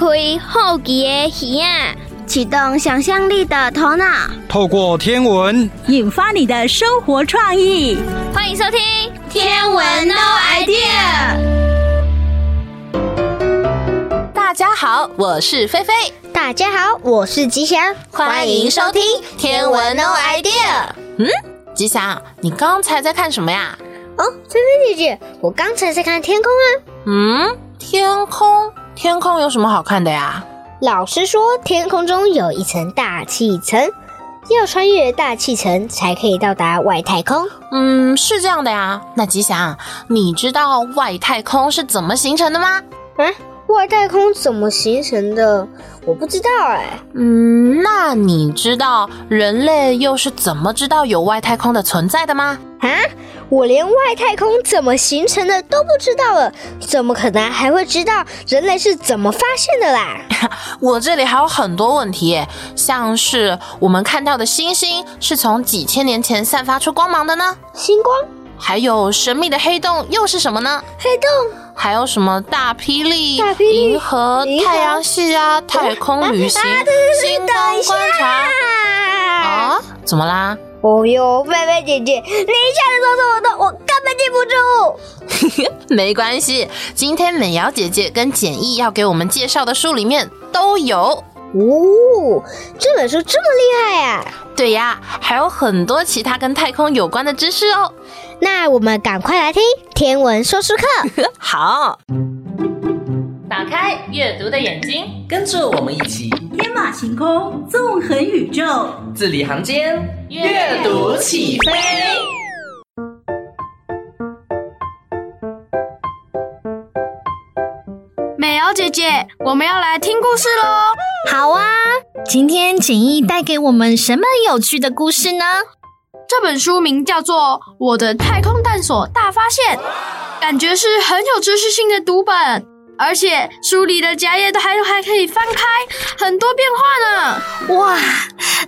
开好奇的耳啊，启动想象力的头脑，透过天文引发你的生活创意。欢迎收听《天文 No Idea》。大家好，我是菲菲。大家好，我是吉祥。欢迎收听《天文 No Idea》。嗯，吉祥，你刚才在看什么呀？哦，菲菲姐姐，我刚才在看天空啊。嗯，天空。天空有什么好看的呀？老师说，天空中有一层大气层，要穿越大气层才可以到达外太空。嗯，是这样的呀。那吉祥，你知道外太空是怎么形成的吗？嗯，外太空怎么形成的？我不知道哎。嗯，那你知道人类又是怎么知道有外太空的存在的吗？啊？我连外太空怎么形成的都不知道了，怎么可能还会知道人类是怎么发现的啦？我这里还有很多问题，像是我们看到的星星是从几千年前散发出光芒的呢？星光？还有神秘的黑洞又是什么呢？黑洞？还有什么大霹雳、大霹雳、银河、太阳系啊、太空旅行、星光观察啊？怎么啦？哦哟，菲菲姐姐，你一下子说这么多，我根本记不住。没关系，今天美瑶姐姐跟简易要给我们介绍的书里面都有哦。这本书这么厉害呀？对呀，还有很多其他跟太空有关的知识哦。那我们赶快来听天文说书课。好，打开阅读的眼睛，跟着我们一起天马行空，纵横宇宙，字里行间，阅读起飞。美瑶姐姐，我们要来听故事喽！好啊，今天简易带给我们什么有趣的故事呢？这本书名叫做《我的太空探索大发现》，感觉是很有知识性的读本，而且书里的夹页都还还可以翻开，很多变化呢！哇，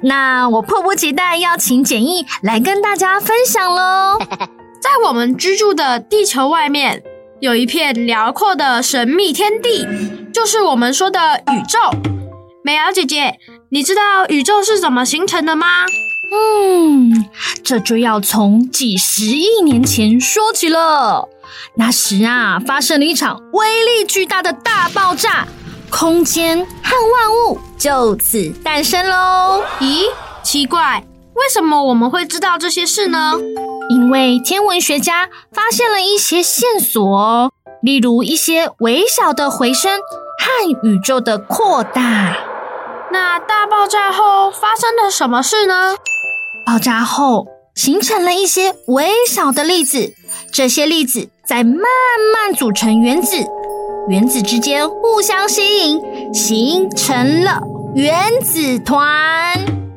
那我迫不及待要请简易来跟大家分享喽！在我们居住的地球外面，有一片辽阔的神秘天地，就是我们说的宇宙。美瑶姐姐，你知道宇宙是怎么形成的吗？嗯，这就要从几十亿年前说起了。那时啊，发生了一场威力巨大的大爆炸，空间和万物就此诞生喽。咦，奇怪，为什么我们会知道这些事呢？因为天文学家发现了一些线索哦，例如一些微小的回声和宇宙的扩大。那大爆炸后发生了什么事呢？爆炸后形成了一些微小的粒子，这些粒子在慢慢组成原子，原子之间互相吸引，形成了原子团。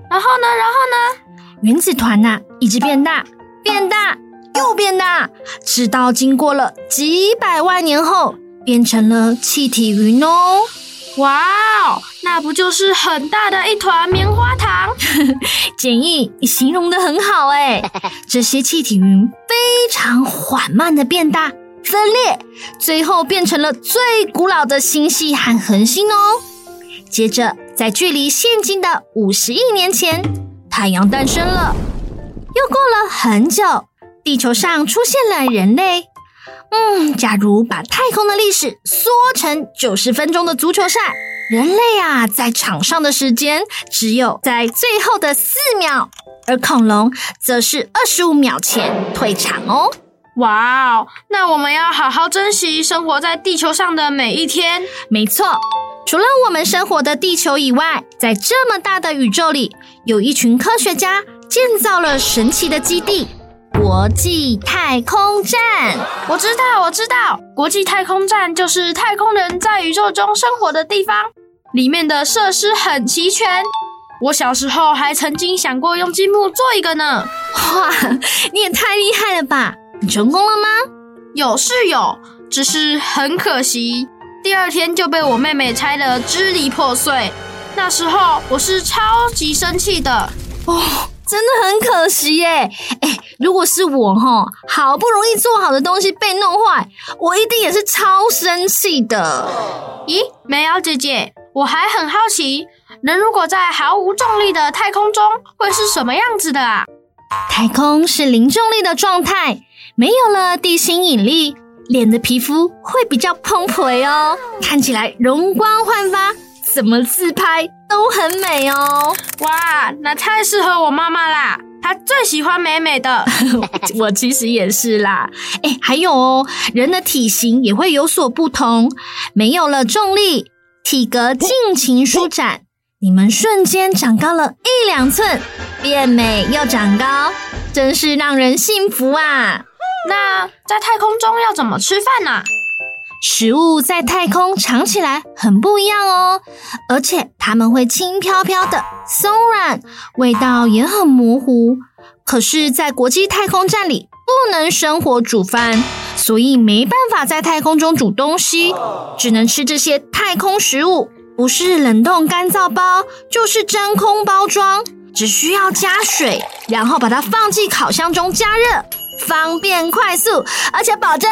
然后呢？然后呢？原子团呐，一直变大，变大又变大，直到经过了几百万年后，变成了气体云哦。哇哦，那不就是很大的一团棉花糖？简易，你形容的很好哎。这些气体云非常缓慢的变大、分裂，最后变成了最古老的星系和恒星哦。接着，在距离现今的五十亿年前，太阳诞生了。又过了很久，地球上出现了人类。嗯，假如把太空的历史缩成九十分钟的足球赛，人类啊在场上的时间只有在最后的四秒，而恐龙则是二十五秒前退场哦。哇哦，那我们要好好珍惜生活在地球上的每一天。没错，除了我们生活的地球以外，在这么大的宇宙里，有一群科学家建造了神奇的基地。国际太空站，我知道，我知道，国际太空站就是太空人在宇宙中生活的地方，里面的设施很齐全。我小时候还曾经想过用积木做一个呢。哇，你也太厉害了吧！你成功了吗？有是有，只是很可惜，第二天就被我妹妹拆得支离破碎。那时候我是超级生气的。哦，真的很可惜耶。哎。如果是我哈，好不容易做好的东西被弄坏，我一定也是超生气的。咦，美瑶姐姐，我还很好奇，人如果在毫无重力的太空中，会是什么样子的啊？太空是零重力的状态，没有了地心引力，脸的皮肤会比较澎湃哦，看起来容光焕发，怎么自拍都很美哦。哇，那太适合我妈妈啦！她最喜欢美美的，我其实也是啦。哎，还有哦，人的体型也会有所不同，没有了重力，体格尽情舒展，你们瞬间长高了一两寸，变美又长高，真是让人幸福啊！那在太空中要怎么吃饭呢？食物在太空尝起来很不一样哦，而且它们会轻飘飘的、松软，味道也很模糊。可是，在国际太空站里不能生火煮饭，所以没办法在太空中煮东西，只能吃这些太空食物，不是冷冻干燥包，就是真空包装，只需要加水，然后把它放进烤箱中加热，方便快速，而且保证。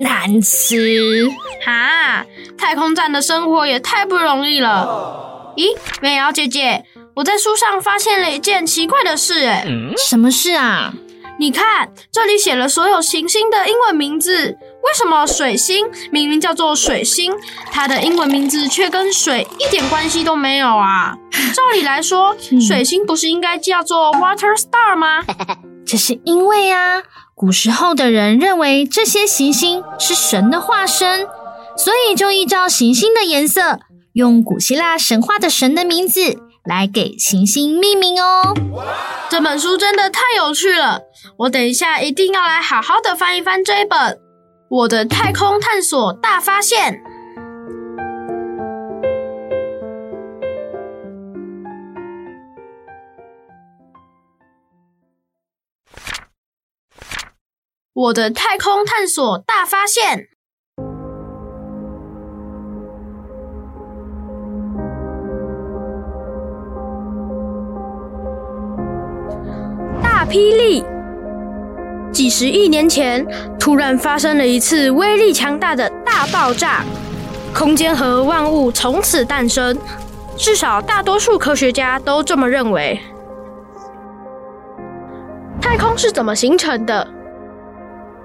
难吃哈！太空站的生活也太不容易了。咦，美瑶姐姐，我在书上发现了一件奇怪的事，哎，什么事啊？你看，这里写了所有行星的英文名字，为什么水星明明叫做水星，它的英文名字却跟水一点关系都没有啊？照理来说，水星不是应该叫做 Water Star 吗？这是因为啊。古时候的人认为这些行星是神的化身，所以就依照行星的颜色，用古希腊神话的神的名字来给行星命名哦。这本书真的太有趣了，我等一下一定要来好好的翻一翻这一本《我的太空探索大发现》。我的太空探索大发现。大霹雳！几十亿年前，突然发生了一次威力强大的大爆炸，空间和万物从此诞生。至少大多数科学家都这么认为。太空是怎么形成的？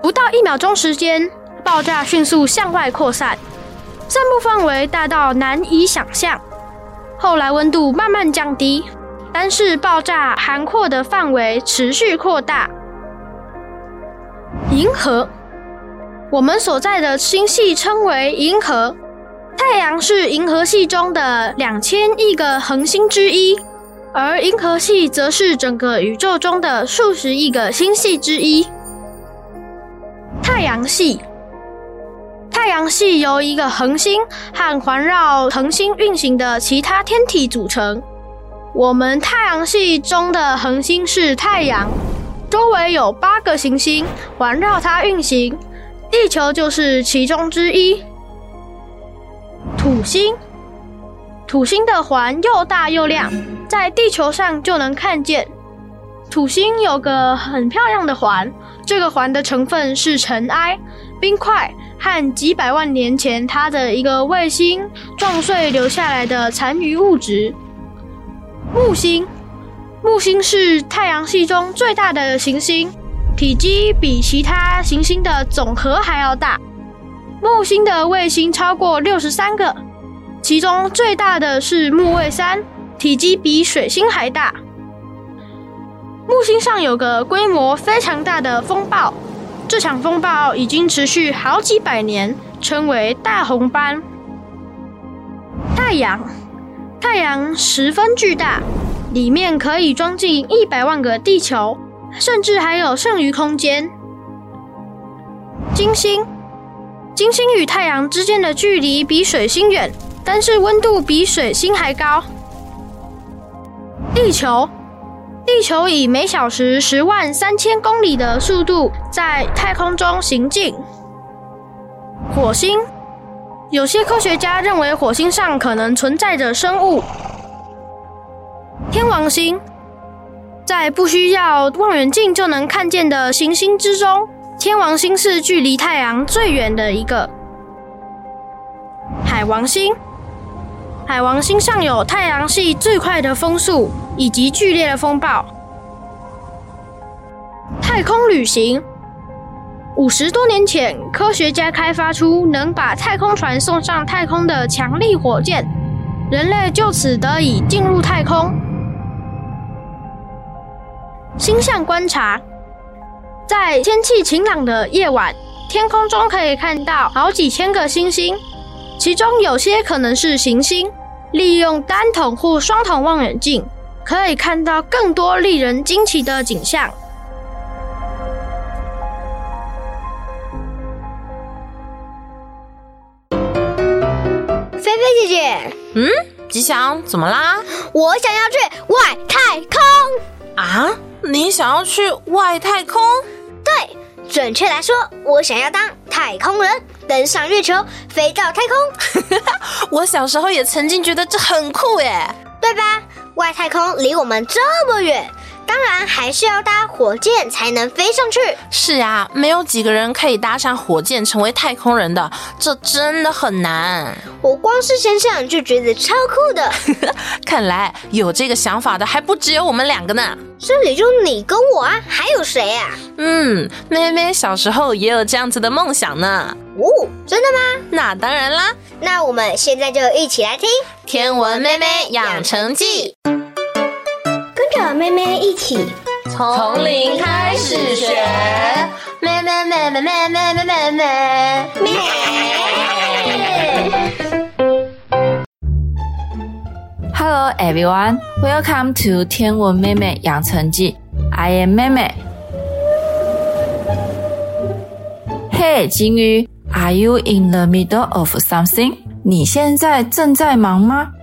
不到一秒钟时间，爆炸迅速向外扩散，散布范围大到难以想象。后来温度慢慢降低，但是爆炸涵括的范围持续扩大。银河，我们所在的星系称为银河，太阳是银河系中的两千亿个恒星之一，而银河系则是整个宇宙中的数十亿个星系之一。太阳系，太阳系由一个恒星和环绕恒星运行的其他天体组成。我们太阳系中的恒星是太阳，周围有八个行星环绕它运行，地球就是其中之一。土星，土星的环又大又亮，在地球上就能看见。土星有个很漂亮的环。这个环的成分是尘埃、冰块和几百万年前它的一个卫星撞碎留下来的残余物质。木星，木星是太阳系中最大的行星，体积比其他行星的总和还要大。木星的卫星超过六十三个，其中最大的是木卫三，体积比水星还大。木星上有个规模非常大的风暴，这场风暴已经持续好几百年，称为大红斑。太阳，太阳十分巨大，里面可以装进一百万个地球，甚至还有剩余空间。金星，金星与太阳之间的距离比水星远，但是温度比水星还高。地球。地球以每小时十万三千公里的速度在太空中行进。火星，有些科学家认为火星上可能存在着生物。天王星，在不需要望远镜就能看见的行星之中，天王星是距离太阳最远的一个。海王星，海王星上有太阳系最快的风速以及剧烈的风暴。太空旅行，五十多年前，科学家开发出能把太空船送上太空的强力火箭，人类就此得以进入太空。星象观察，在天气晴朗的夜晚，天空中可以看到好几千个星星，其中有些可能是行星。利用单筒或双筒望远镜，可以看到更多令人惊奇的景象。菲菲姐姐，嗯，吉祥，怎么啦？我想要去外太空啊！你想要去外太空？对，准确来说，我想要当太空人，登上月球，飞到太空。我小时候也曾经觉得这很酷耶，对吧？外太空离我们这么远。当然还是要搭火箭才能飞上去。是啊，没有几个人可以搭上火箭成为太空人的，这真的很难。我光是想想就觉得超酷的。看来有这个想法的还不只有我们两个呢。这里就你跟我啊，还有谁啊？嗯，妹妹小时候也有这样子的梦想呢。哦，真的吗？那当然啦。那我们现在就一起来听《天文妹妹养成记》。妹妹一起从零开始学，妹妹妹妹妹妹妹妹妹妹。Hello everyone, welcome to 天文妹妹养成记。I am 妹妹。Hey，金鱼，Are you in the middle of something？你现在正在忙吗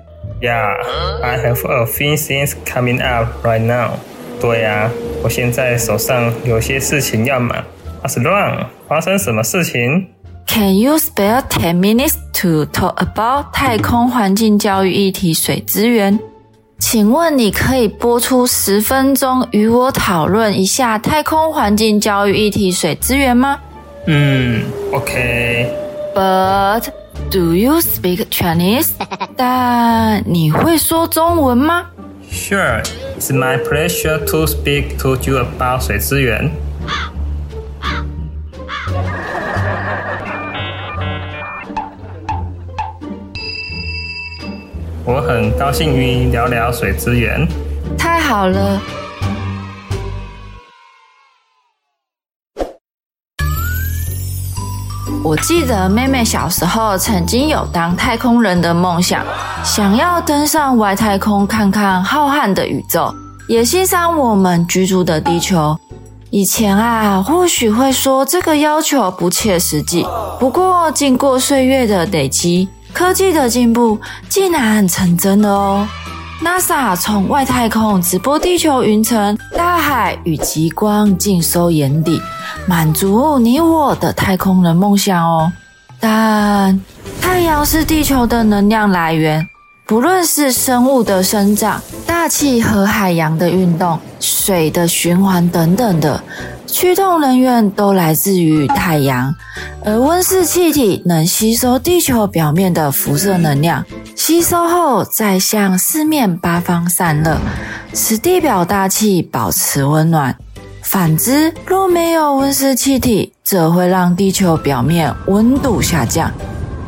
？Yeah, I have a few things coming up right now. 对呀，我现在手上有些事情要忙。What's wrong？发生什么事情？Can you spare ten minutes to talk about 太空环境教育议题水资源？请问你可以播出十分钟与我讨论一下太空环境教育议题水资源吗？嗯，OK。But Do you speak Chinese？但你会说中文吗？Sure, it's my pleasure to speak to you about 水资源。我很高兴与你聊聊水资源。太好了。我记得妹妹小时候曾经有当太空人的梦想，想要登上外太空看看浩瀚的宇宙，也欣赏我们居住的地球。以前啊，或许会说这个要求不切实际，不过经过岁月的累积，科技的进步竟然成真了哦。NASA 从外太空直播地球云层、大海与极光，尽收眼底。满足你我的太空人梦想哦，但太阳是地球的能量来源，不论是生物的生长、大气和海洋的运动、水的循环等等的驱动能源都来自于太阳。而温室气体能吸收地球表面的辐射能量，吸收后再向四面八方散热，使地表大气保持温暖。反之，若没有温室气体，则会让地球表面温度下降。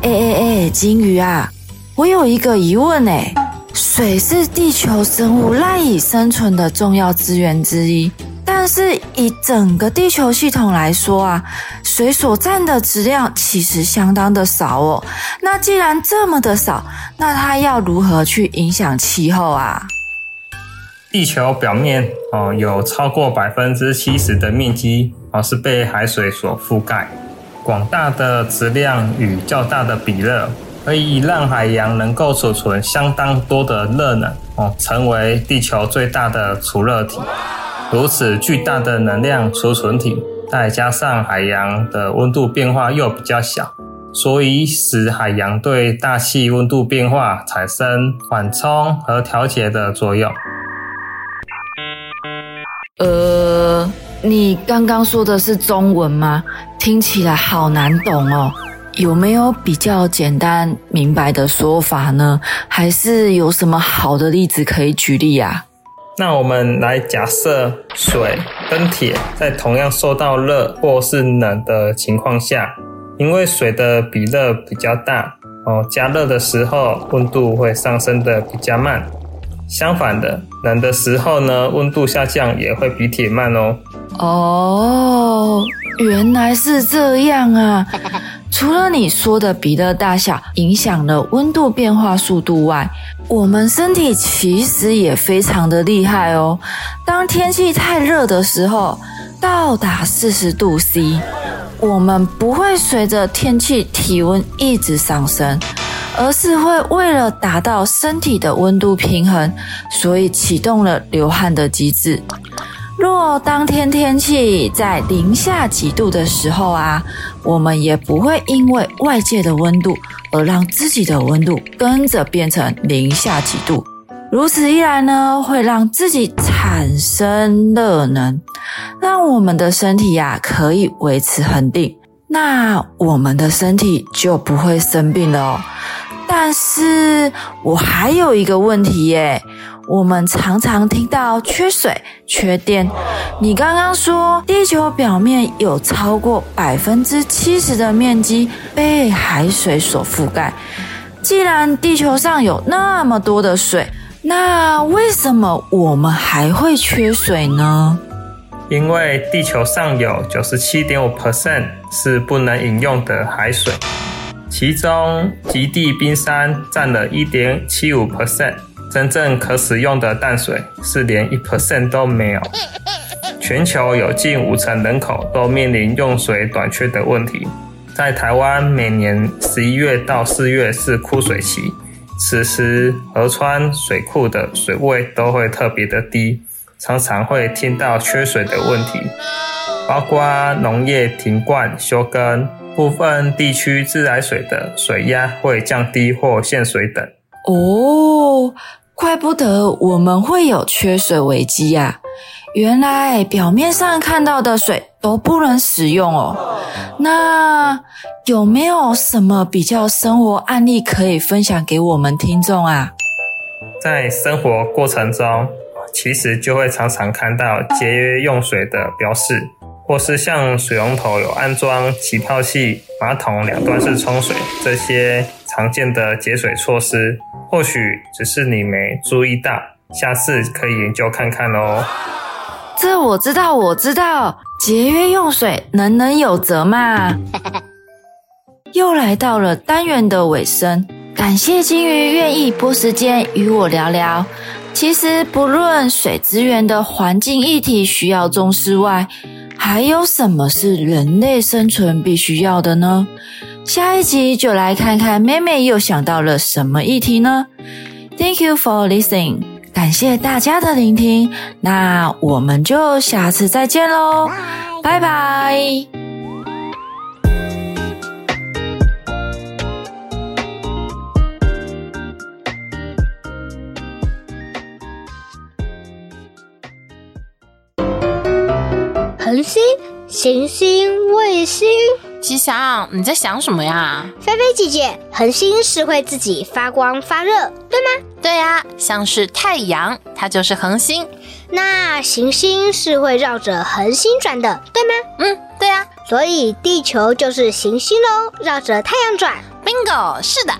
哎哎哎，金鱼啊，我有一个疑问哎，水是地球生物赖以生存的重要资源之一，但是以整个地球系统来说啊，水所占的质量其实相当的少哦。那既然这么的少，那它要如何去影响气候啊？地球表面哦，有超过百分之七十的面积哦是被海水所覆盖，广大的质量与较大的比热，可以让海洋能够储存相当多的热能哦，成为地球最大的储热体。如此巨大的能量储存体，再加上海洋的温度变化又比较小，所以使海洋对大气温度变化产生缓冲和调节的作用。呃，你刚刚说的是中文吗？听起来好难懂哦。有没有比较简单明白的说法呢？还是有什么好的例子可以举例啊？那我们来假设水跟铁在同样受到热或是冷的情况下，因为水的比热比较大哦，加热的时候温度会上升的比较慢。相反的，冷的时候呢，温度下降也会比铁慢哦。哦，原来是这样啊！除了你说的比热大小影响了温度变化速度外，我们身体其实也非常的厉害哦。当天气太热的时候，到达四十度 C，我们不会随着天气体温一直上升，而是会为了达到身体的温度平衡，所以启动了流汗的机制。若当天天气在零下几度的时候啊，我们也不会因为外界的温度而让自己的温度跟着变成零下几度。如此一来呢，会让自己产生热能，让我们的身体呀可以维持恒定，那我们的身体就不会生病了哦。但是我还有一个问题耶。我们常常听到缺水、缺电。你刚刚说地球表面有超过百分之七十的面积被海水所覆盖。既然地球上有那么多的水，那为什么我们还会缺水呢？因为地球上有九十七点五 percent 是不能饮用的海水，其中极地冰山占了一点七五 percent。真正可使用的淡水是连一 percent 都没有。全球有近五成人口都面临用水短缺的问题。在台湾，每年十一月到四月是枯水期，此时河川水库的水位都会特别的低，常常会听到缺水的问题，包括农业停灌休耕，部分地区自来水的水压会降低或限水等。哦。怪不得我们会有缺水危机呀！原来表面上看到的水都不能使用哦。那有没有什么比较生活案例可以分享给我们听众啊？在生活过程中，其实就会常常看到节约用水的标示，或是像水龙头有安装起泡器、马桶两端式冲水这些常见的节水措施。或许只是你没注意到，下次可以研究看看哦。这我知道，我知道，节约用水，人人有责嘛。又来到了单元的尾声，感谢金鱼愿意拨时间与我聊聊。其实，不论水资源的环境议题需要重视外，还有什么是人类生存必须要的呢？下一集就来看看妹妹又想到了什么议题呢？Thank you for listening，感谢大家的聆听，那我们就下次再见喽，拜拜。恒星、行星、卫星。吉祥，你在想什么呀？菲菲姐姐，恒星是会自己发光发热，对吗？对呀，像是太阳，它就是恒星。那行星是会绕着恒星转的，对吗？嗯，对呀。所以地球就是行星喽，绕着太阳转。Bingo，是的。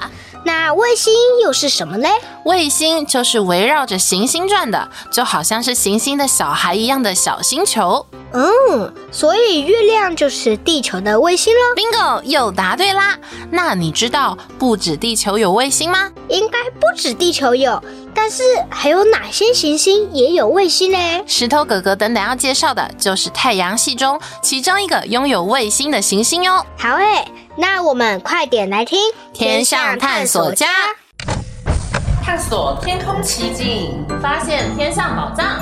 那卫星又是什么嘞？卫星就是围绕着行星转的，就好像是行星的小孩一样的小星球。嗯，所以月亮就是地球的卫星喽。Bingo，又答对啦。那你知道不止地球有卫星吗？应该不止地球有，但是还有哪些行星也有卫星呢？石头哥哥等等要介绍的就是太阳系中其中一个拥有卫星的行星哟。好诶，那我们快点来听天象探索家，探索天空奇景，发现天上宝藏。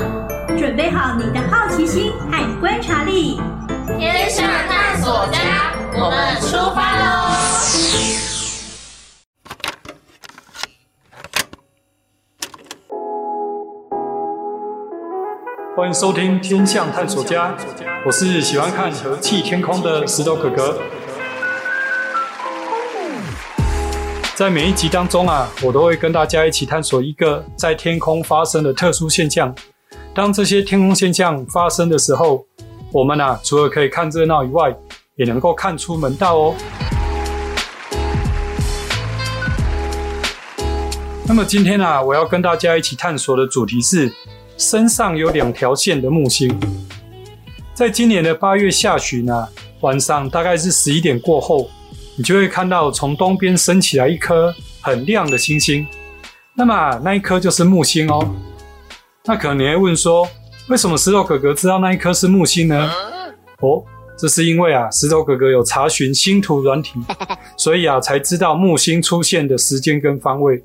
准备好你的好奇心和观察力，天象探索家，我们出发喽！欢迎收听《天象探索家》，我是喜欢看和气天空的石头哥哥。在每一集当中啊，我都会跟大家一起探索一个在天空发生的特殊现象。当这些天空现象发生的时候，我们啊，除了可以看热闹以外，也能够看出门道哦。那么今天啊，我要跟大家一起探索的主题是。身上有两条线的木星，在今年的八月下旬啊，晚上大概是十一点过后，你就会看到从东边升起来一颗很亮的星星。那么那一颗就是木星哦。那可能你会问说，为什么石头哥哥知道那一颗是木星呢？哦，这是因为啊，石头哥哥有查询星图软体，所以啊，才知道木星出现的时间跟方位。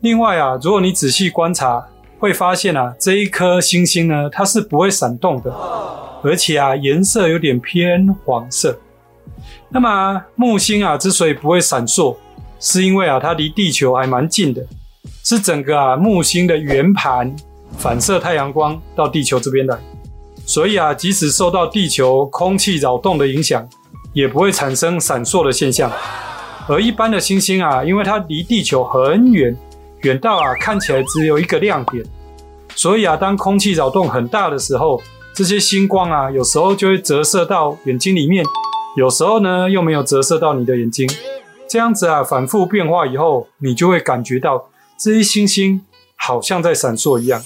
另外啊，如果你仔细观察，会发现啊，这一颗星星呢，它是不会闪动的，而且啊，颜色有点偏黄色。那么，木星啊，之所以不会闪烁，是因为啊，它离地球还蛮近的，是整个啊木星的圆盘反射太阳光到地球这边来，所以啊，即使受到地球空气扰动的影响，也不会产生闪烁的现象。而一般的星星啊，因为它离地球很远。远到啊，看起来只有一个亮点，所以啊，当空气扰动很大的时候，这些星光啊，有时候就会折射到眼睛里面，有时候呢，又没有折射到你的眼睛。这样子啊，反复变化以后，你就会感觉到这些星星好像在闪烁一样。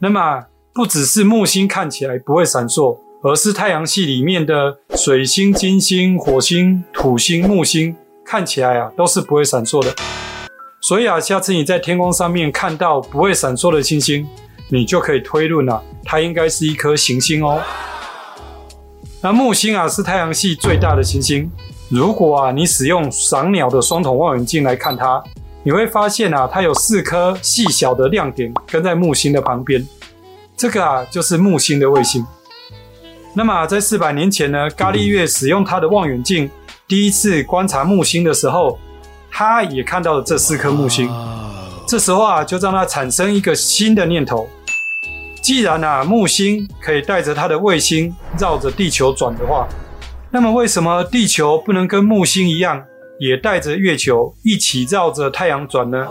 那么，不只是木星看起来不会闪烁，而是太阳系里面的水星、金星、火星、土星、木星看起来啊，都是不会闪烁的。所以啊，下次你在天空上面看到不会闪烁的星星，你就可以推论了，它应该是一颗行星哦。那木星啊，是太阳系最大的行星。如果啊，你使用赏鸟的双筒望远镜来看它，你会发现啊，它有四颗细小的亮点跟在木星的旁边。这个啊，就是木星的卫星。那么在四百年前呢，伽利略使用他的望远镜第一次观察木星的时候。他也看到了这四颗木星，这时候啊，就让他产生一个新的念头：既然啊，木星可以带着它的卫星绕着地球转的话，那么为什么地球不能跟木星一样，也带着月球一起绕着太阳转呢？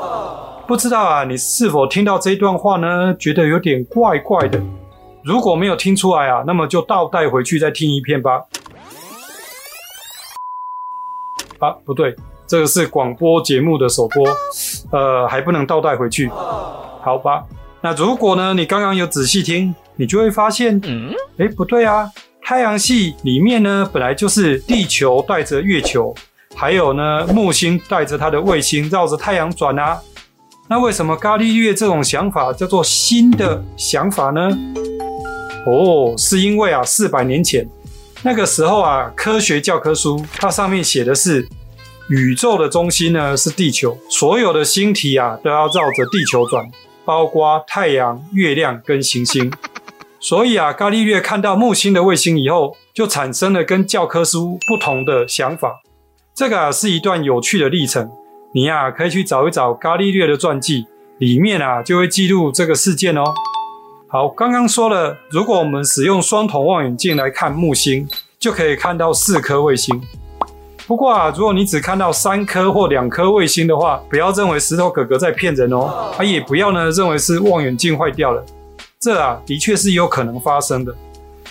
不知道啊，你是否听到这段话呢？觉得有点怪怪的。如果没有听出来啊，那么就倒带回去再听一遍吧。啊，不对。这个是广播节目的首播，呃，还不能倒带回去，好吧？那如果呢，你刚刚有仔细听，你就会发现，嗯，哎，不对啊，太阳系里面呢，本来就是地球带着月球，还有呢，木星带着它的卫星绕着太阳转啊。那为什么伽利略这种想法叫做新的想法呢？哦，是因为啊，四百年前那个时候啊，科学教科书它上面写的是。宇宙的中心呢，是地球，所有的星体啊都要绕着地球转，包括太阳、月亮跟行星。所以啊，伽利略看到木星的卫星以后，就产生了跟教科书不同的想法。这个啊是一段有趣的历程，你呀、可以去找一找伽利略的传记，里面啊就会记录这个事件哦。好，刚刚说了，如果我们使用双筒望远镜来看木星，就可以看到四颗卫星。不过啊，如果你只看到三颗或两颗卫星的话，不要认为石头哥哥在骗人哦，啊，也不要呢认为是望远镜坏掉了，这啊的确是有可能发生的，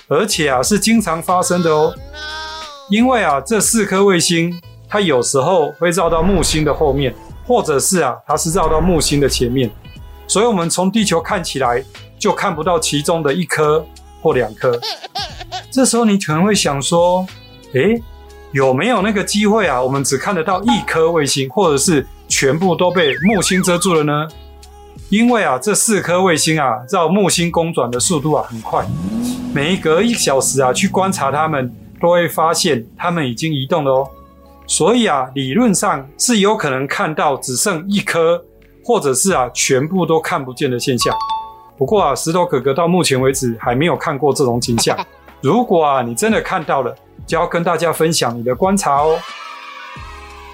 而且啊是经常发生的哦，因为啊这四颗卫星它有时候会绕到木星的后面，或者是啊它是绕到木星的前面，所以我们从地球看起来就看不到其中的一颗或两颗，这时候你可能会想说，诶。有没有那个机会啊？我们只看得到一颗卫星，或者是全部都被木星遮住了呢？因为啊，这四颗卫星啊，绕木星公转的速度啊很快，每隔一小时啊去观察它们，都会发现它们已经移动了哦。所以啊，理论上是有可能看到只剩一颗，或者是啊全部都看不见的现象。不过啊，石头哥哥到目前为止还没有看过这种景象。如果啊你真的看到了，就要跟大家分享你的观察哦。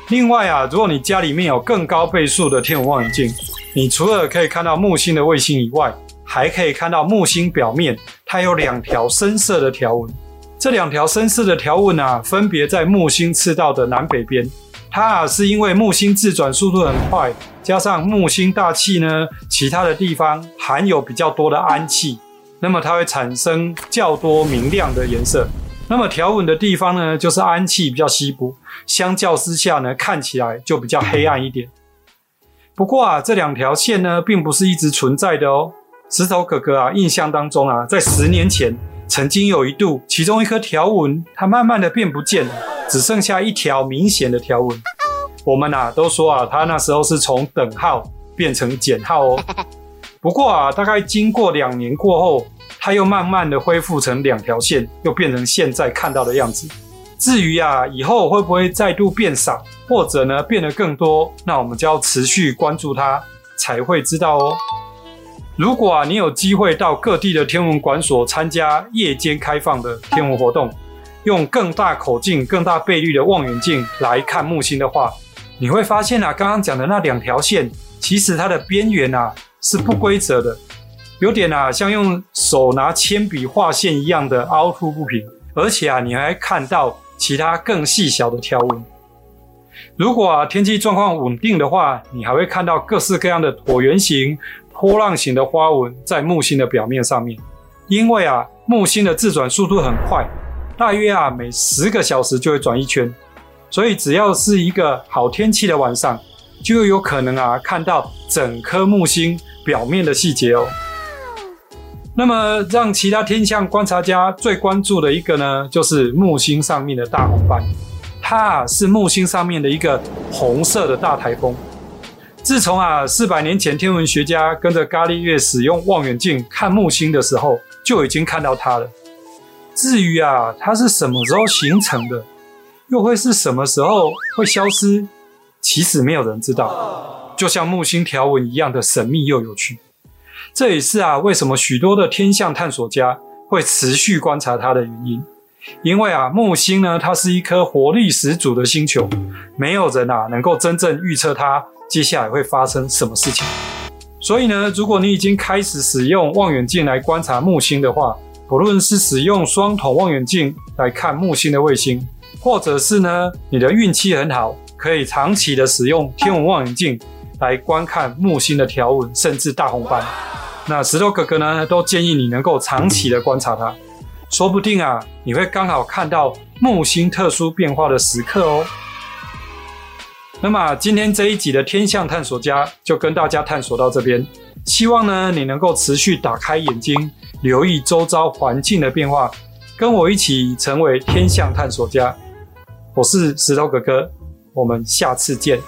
另外啊，如果你家里面有更高倍数的天文望远镜，你除了可以看到木星的卫星以外，还可以看到木星表面它有两条深色的条纹。这两条深色的条纹啊，分别在木星赤道的南北边。它啊，是因为木星自转速度很快，加上木星大气呢，其他的地方含有比较多的氨气，那么它会产生较多明亮的颜色。那么条纹的地方呢，就是氨气比较稀薄，相较之下呢，看起来就比较黑暗一点。不过啊，这两条线呢，并不是一直存在的哦。石头哥哥啊，印象当中啊，在十年前，曾经有一度，其中一颗条纹它慢慢的变不见了，只剩下一条明显的条纹。我们啊，都说啊，它那时候是从等号变成减号哦。不过啊，大概经过两年过后，它又慢慢的恢复成两条线，又变成现在看到的样子。至于啊，以后会不会再度变少，或者呢变得更多，那我们就要持续关注它，才会知道哦。如果啊，你有机会到各地的天文馆所参加夜间开放的天文活动，用更大口径、更大倍率的望远镜来看木星的话，你会发现啊，刚刚讲的那两条线，其实它的边缘啊是不规则的。有点啊，像用手拿铅笔画线一样的凹凸不平，而且啊，你还看到其他更细小的条纹。如果啊，天气状况稳定的话，你还会看到各式各样的椭圆形、波浪形的花纹在木星的表面上面。因为啊，木星的自转速度很快，大约啊每十个小时就会转一圈，所以只要是一个好天气的晚上，就有可能啊看到整颗木星表面的细节哦。那么，让其他天象观察家最关注的一个呢，就是木星上面的大红斑。它啊是木星上面的一个红色的大台风。自从啊四百年前天文学家跟着伽利略使用望远镜看木星的时候，就已经看到它了。至于啊它是什么时候形成的，又会是什么时候会消失，其实没有人知道。就像木星条纹一样的神秘又有趣。这也是啊，为什么许多的天象探索家会持续观察它的原因。因为啊，木星呢，它是一颗活力十足的星球，没有人啊能够真正预测它接下来会发生什么事情。所以呢，如果你已经开始使用望远镜来观察木星的话，不论是使用双筒望远镜来看木星的卫星，或者是呢，你的运气很好，可以长期的使用天文望远镜来观看木星的条纹，甚至大红斑。那石头哥哥呢，都建议你能够长期的观察它，说不定啊，你会刚好看到木星特殊变化的时刻哦。那么今天这一集的天象探索家就跟大家探索到这边，希望呢你能够持续打开眼睛，留意周遭环境的变化，跟我一起成为天象探索家。我是石头哥哥，我们下次见。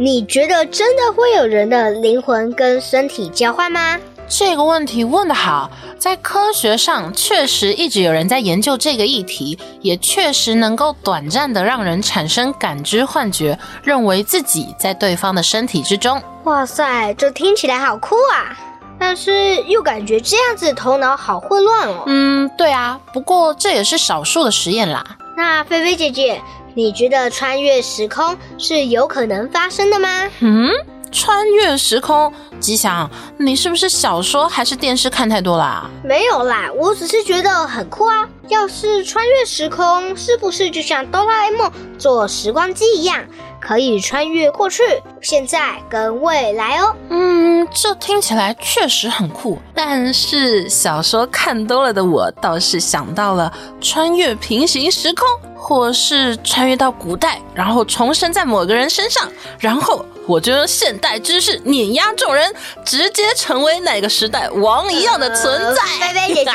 你觉得真的会有人的灵魂跟身体交换吗？这个问题问得好，在科学上确实一直有人在研究这个议题，也确实能够短暂的让人产生感知幻觉，认为自己在对方的身体之中。哇塞，这听起来好酷啊！但是又感觉这样子头脑好混乱哦。嗯，对啊，不过这也是少数的实验啦。那菲菲姐姐。你觉得穿越时空是有可能发生的吗？嗯，穿越时空，吉祥，你是不是小说还是电视看太多啦？没有啦，我只是觉得很酷啊。要是穿越时空，是不是就像哆啦 A 梦坐时光机一样，可以穿越过去、现在跟未来哦？嗯，这听起来确实很酷。但是小说看多了的我，倒是想到了穿越平行时空。或是穿越到古代，然后重生在某个人身上，然后我就用现代知识碾压众人，直接成为那个时代王一样的存在。菲菲姐姐，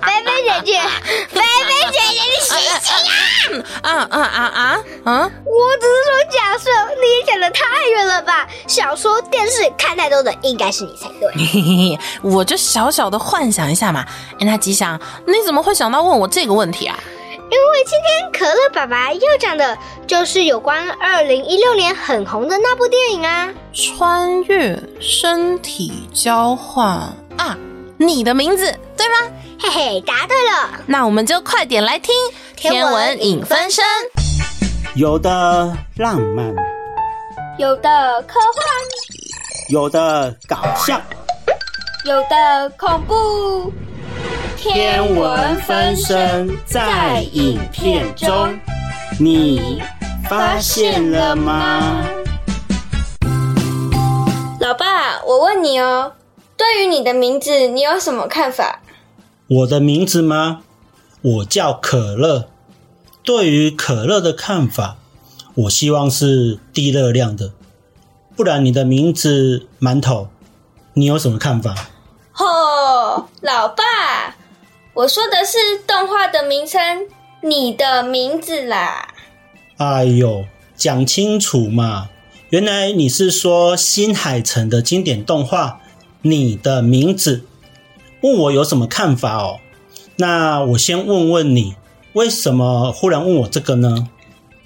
菲菲姐姐，菲菲姐姐，你醒醒啊！啊啊啊啊啊！我只是说假设，你也想的太远了吧？小说、电视看太多的应该是你才对。我就小小的幻想一下嘛。哎，那吉祥，你怎么会想到问我这个问题啊？因为今天可乐爸爸要讲的就是有关二零一六年很红的那部电影啊，穿越身体交换啊，你的名字对吗？嘿嘿，答对了。那我们就快点来听天文影分身。有的浪漫，有的科幻，有的搞笑，有的恐怖。天文分身在影片中，你发现了吗？老爸，我问你哦，对于你的名字，你有什么看法？我的名字吗？我叫可乐。对于可乐的看法，我希望是低热量的。不然你的名字馒头，你有什么看法？哦，老爸，我说的是动画的名称，你的名字啦。哎呦，讲清楚嘛！原来你是说新海诚的经典动画《你的名字》，问我有什么看法哦？那我先问问你，为什么忽然问我这个呢？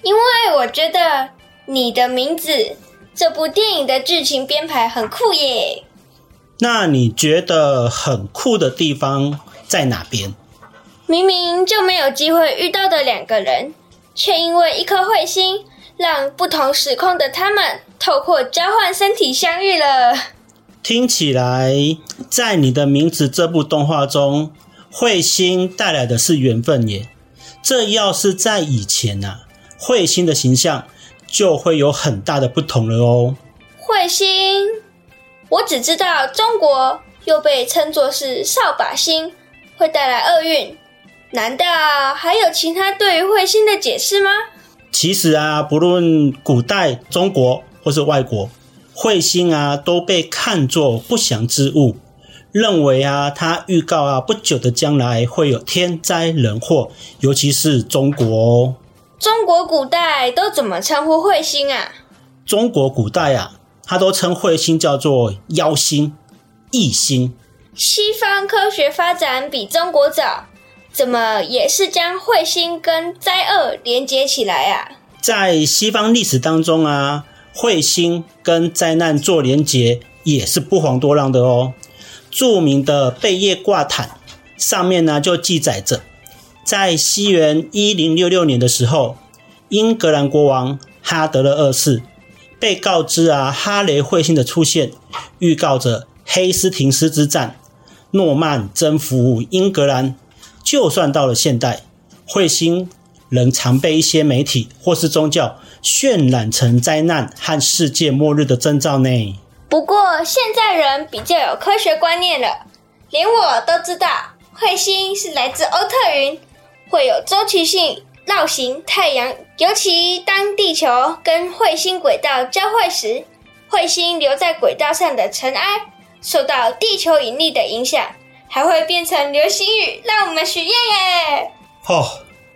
因为我觉得《你的名字》这部电影的剧情编排很酷耶。那你觉得很酷的地方在哪边？明明就没有机会遇到的两个人，却因为一颗彗星。让不同时空的他们透过交换身体相遇了。听起来，在你的名字这部动画中，彗星带来的是缘分耶。这要是在以前啊，彗星的形象就会有很大的不同了哦。彗星，我只知道中国又被称作是扫把星，会带来厄运。难道还有其他对于彗星的解释吗？其实啊，不论古代中国或是外国，彗星啊都被看作不祥之物，认为啊它预告啊不久的将来会有天灾人祸，尤其是中国哦。中国古代都怎么称呼彗星啊？中国古代啊，它都称彗星叫做妖星、异星。西方科学发展比中国早。怎么也是将彗星跟灾厄连接起来啊？在西方历史当中啊，彗星跟灾难做连接也是不遑多让的哦。著名的贝叶挂毯上面呢就记载着，在西元一零六六年的时候，英格兰国王哈德勒二世被告知啊哈雷彗星的出现，预告着黑斯廷斯之战，诺曼征服英格兰。就算到了现代，彗星仍常被一些媒体或是宗教渲染成灾难和世界末日的征兆呢。不过现在人比较有科学观念了，连我都知道彗星是来自欧特云，会有周期性绕行太阳。尤其当地球跟彗星轨道交汇时，彗星留在轨道上的尘埃受到地球引力的影响。还会变成流星雨，让我们许愿耶！哦，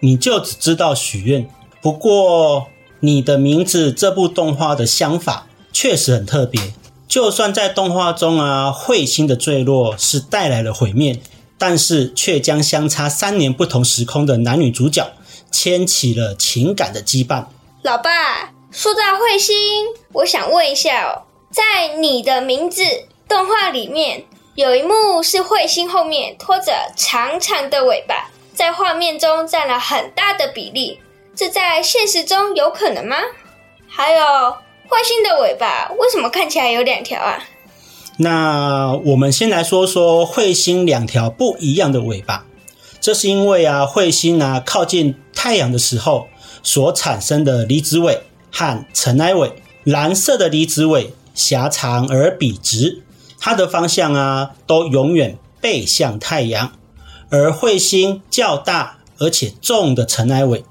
你就只知道许愿。不过，你的名字这部动画的想法确实很特别。就算在动画中啊，彗星的坠落是带来了毁灭，但是却将相差三年不同时空的男女主角牵起了情感的羁绊。老爸，说到彗星，我想问一下哦，在你的名字动画里面。有一幕是彗星后面拖着长长的尾巴，在画面中占了很大的比例，这在现实中有可能吗？还有，彗星的尾巴为什么看起来有两条啊？那我们先来说说彗星两条不一样的尾巴，这是因为啊，彗星啊靠近太阳的时候所产生的离子尾和尘埃尾，蓝色的离子尾狭长而笔直。它的方向啊，都永远背向太阳，而彗星较大而且重的尘埃尾，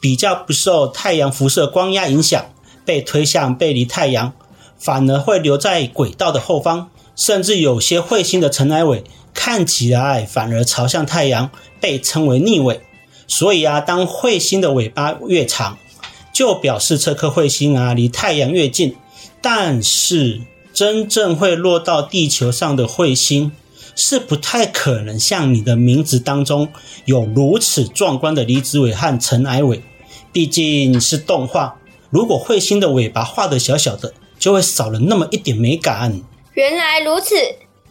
比较不受太阳辐射光压影响，被推向背离太阳，反而会留在轨道的后方，甚至有些彗星的尘埃尾看起来反而朝向太阳，被称为逆尾。所以啊，当彗星的尾巴越长，就表示这颗彗星啊离太阳越近，但是。真正会落到地球上的彗星，是不太可能像你的名字当中有如此壮观的离子尾和尘埃尾。毕竟是动画，如果彗星的尾巴画得小小的，就会少了那么一点美感。原来如此。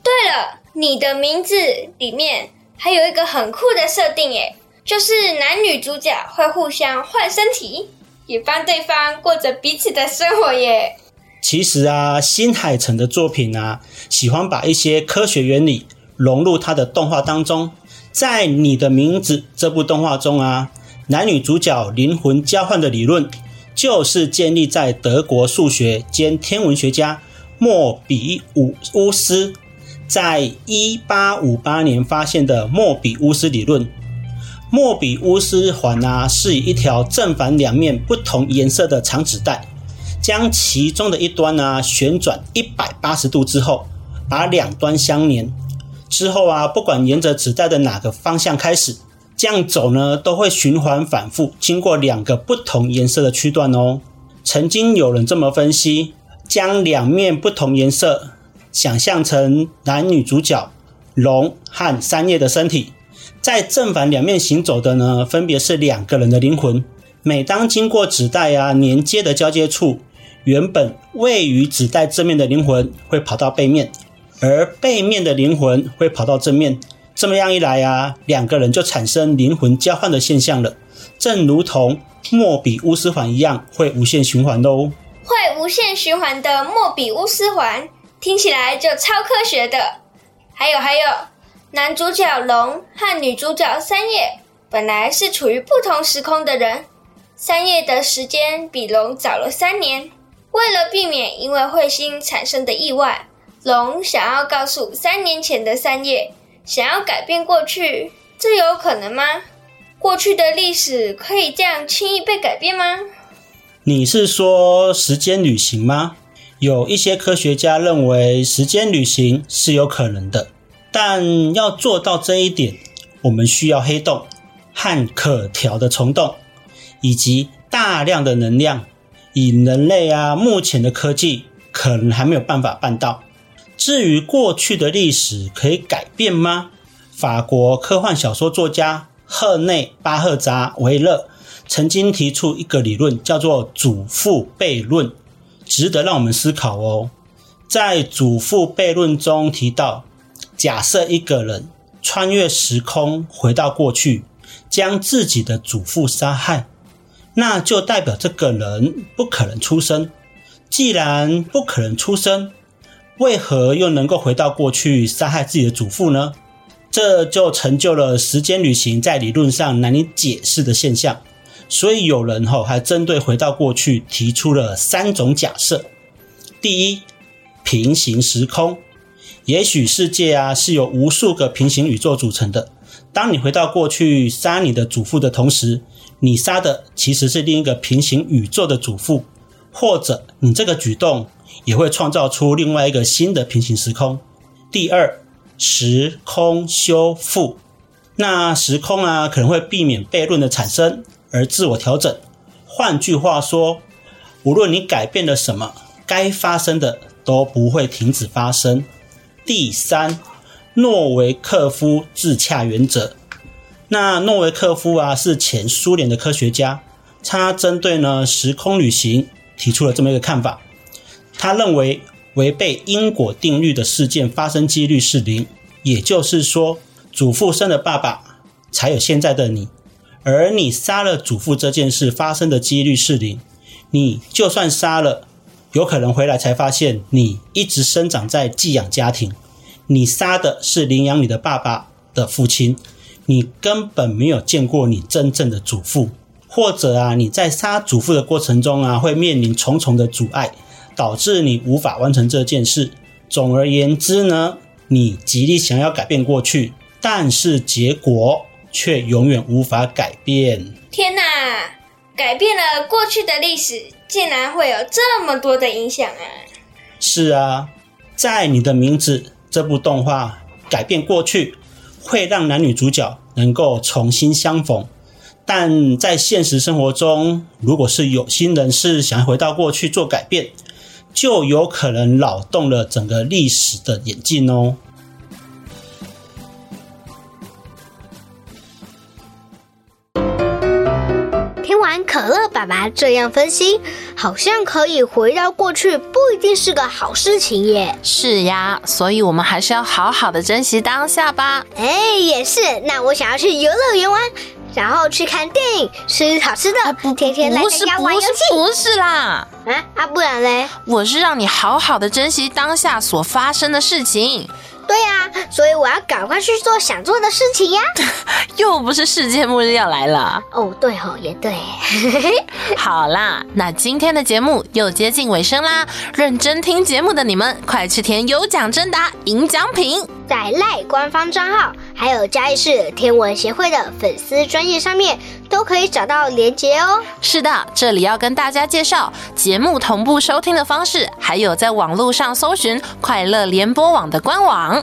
对了，你的名字里面还有一个很酷的设定耶，就是男女主角会互相换身体，也帮对方过着彼此的生活耶。其实啊，新海诚的作品啊，喜欢把一些科学原理融入他的动画当中。在《你的名字》这部动画中啊，男女主角灵魂交换的理论，就是建立在德国数学兼天文学家莫比乌乌斯在一八五八年发现的莫比乌斯理论。莫比乌斯环啊，是以一条正反两面不同颜色的长纸带。将其中的一端呢、啊、旋转一百八十度之后，把两端相连。之后啊，不管沿着纸带的哪个方向开始，这样走呢，都会循环反复，经过两个不同颜色的区段哦。曾经有人这么分析：将两面不同颜色想象成男女主角龙和三叶的身体，在正反两面行走的呢，分别是两个人的灵魂。每当经过纸带啊连接的交接处，原本位于纸袋正面的灵魂会跑到背面，而背面的灵魂会跑到正面。这么样一来啊，两个人就产生灵魂交换的现象了，正如同莫比乌斯环一样，会无限循环喽。会无限循环的莫比乌斯环听起来就超科学的。还有还有，男主角龙和女主角三叶本来是处于不同时空的人，三叶的时间比龙早了三年。为了避免因为彗星产生的意外，龙想要告诉三年前的三叶，想要改变过去，这有可能吗？过去的历史可以这样轻易被改变吗？你是说时间旅行吗？有一些科学家认为时间旅行是有可能的，但要做到这一点，我们需要黑洞和可调的虫洞，以及大量的能量。以人类啊，目前的科技可能还没有办法办到。至于过去的历史可以改变吗？法国科幻小说作家赫内·巴赫扎维勒曾经提出一个理论，叫做“祖父悖论”，值得让我们思考哦。在“祖父悖论”中提到，假设一个人穿越时空回到过去，将自己的祖父杀害。那就代表这个人不可能出生。既然不可能出生，为何又能够回到过去杀害自己的祖父呢？这就成就了时间旅行在理论上难以解释的现象。所以有人吼还针对回到过去提出了三种假设：第一，平行时空，也许世界啊是由无数个平行宇宙组成的。当你回到过去杀你的祖父的同时，你杀的其实是另一个平行宇宙的祖父，或者你这个举动也会创造出另外一个新的平行时空。第二，时空修复，那时空啊可能会避免悖论的产生而自我调整。换句话说，无论你改变了什么，该发生的都不会停止发生。第三，诺维克夫自洽原则。那诺维克夫啊，是前苏联的科学家，他针对呢时空旅行提出了这么一个看法。他认为违背因果定律的事件发生几率是零，也就是说，祖父生了爸爸，才有现在的你。而你杀了祖父这件事发生的几率是零，你就算杀了，有可能回来才发现你一直生长在寄养家庭，你杀的是领养你的爸爸的父亲。你根本没有见过你真正的祖父，或者啊，你在杀祖父的过程中啊，会面临重重的阻碍，导致你无法完成这件事。总而言之呢，你极力想要改变过去，但是结果却永远无法改变。天哪，改变了过去的历史，竟然会有这么多的影响啊！是啊，在你的名字这部动画改变过去。会让男女主角能够重新相逢，但在现实生活中，如果是有心人士想回到过去做改变，就有可能扰动了整个历史的演进哦。听完可乐爸爸这样分析，好像可以回到过去，不一定是个好事情耶。是呀，所以我们还是要好好的珍惜当下吧。哎，也是。那我想要去游乐园玩，然后去看电影，吃好吃的，啊、不天天来家玩游戏。不是啦，啊啊，不然嘞？我是让你好好的珍惜当下所发生的事情。对呀、啊，所以我要赶快去做想做的事情呀！又不是世界末日要来了哦，对哦，也对。好啦，那今天的节目又接近尾声啦，认真听节目的你们，快去填有奖征答，赢奖品。在赖官方账号，还有嘉义市天文协会的粉丝专页上面，都可以找到连结哦。是的，这里要跟大家介绍节目同步收听的方式，还有在网络上搜寻快乐联播网的官网。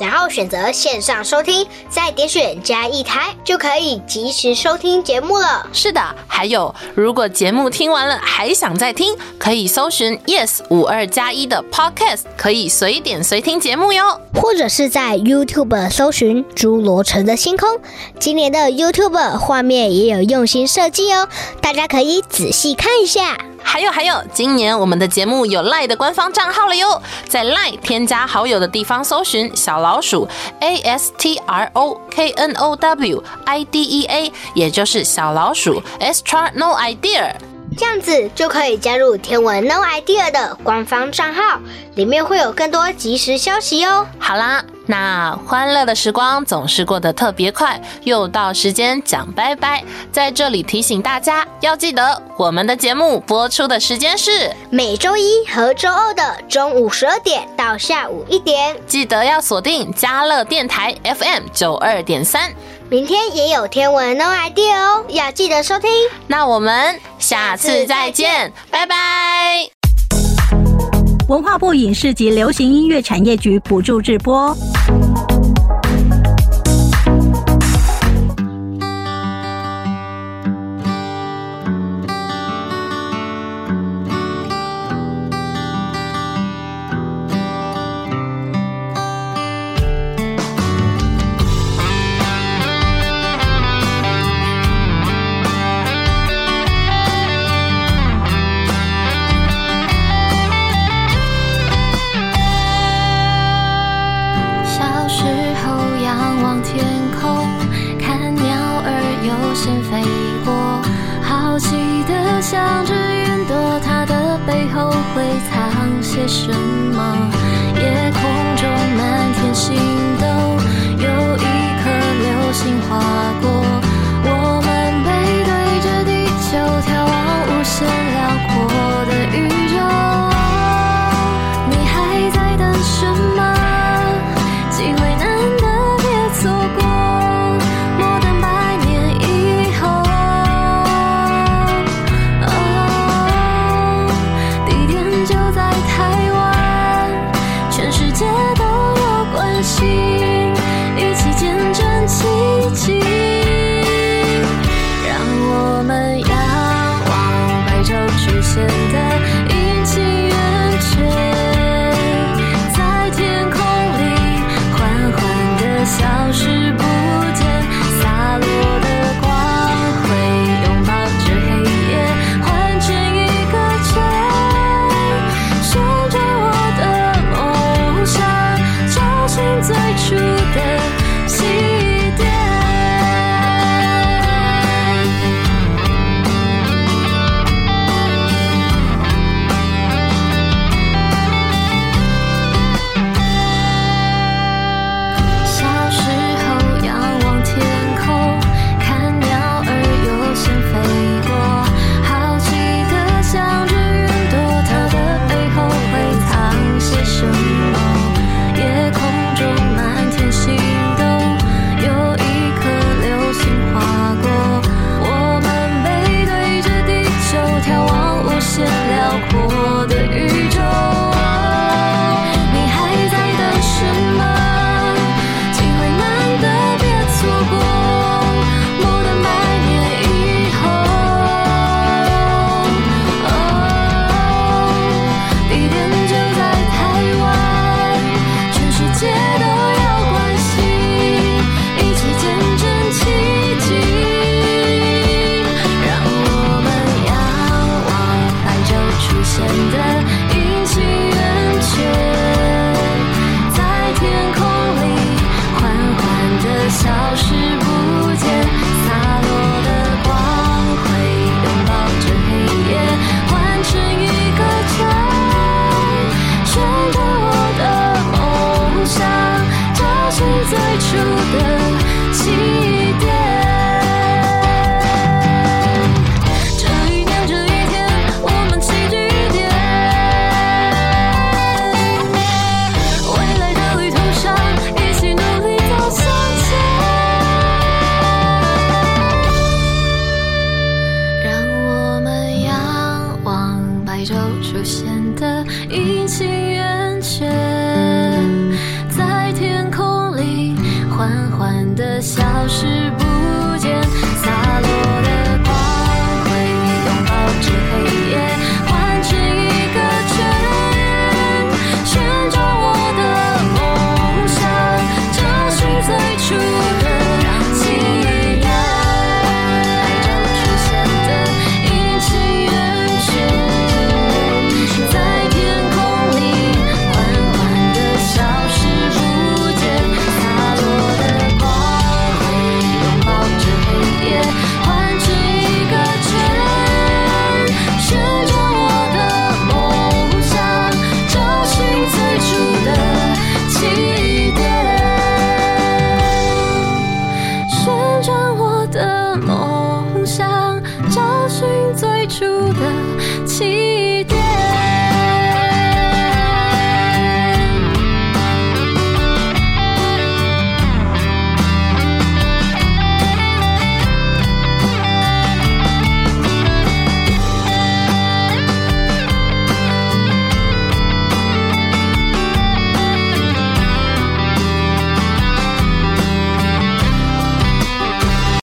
然后选择线上收听，再点选加一台，就可以及时收听节目了。是的，还有如果节目听完了还想再听，可以搜寻 Yes 五二加一的 Podcast，可以随点随听节目哟。或者是在 YouTube 搜寻侏罗城的星空，今年的 YouTube 画面也有用心设计哦，大家可以仔细看一下。还有还有，今年我们的节目有 LINE 的官方账号了哟，在 LINE 添加好友的地方搜寻小老老鼠 A S T R O K N O W I D E A，也就是小老鼠 s t r no Idea。这样子就可以加入天文 No Idea 的官方账号，里面会有更多即时消息哦。好啦，那欢乐的时光总是过得特别快，又到时间讲拜拜。在这里提醒大家，要记得我们的节目播出的时间是每周一和周二的中午十二点到下午一点，记得要锁定嘉乐电台 FM 九二点三。明天也有天文 No idea 哦，要记得收听。那我们下次再见，拜拜。文化部影视及流行音乐产业局补助直播。会藏些什么？夜空中满天星显得殷起。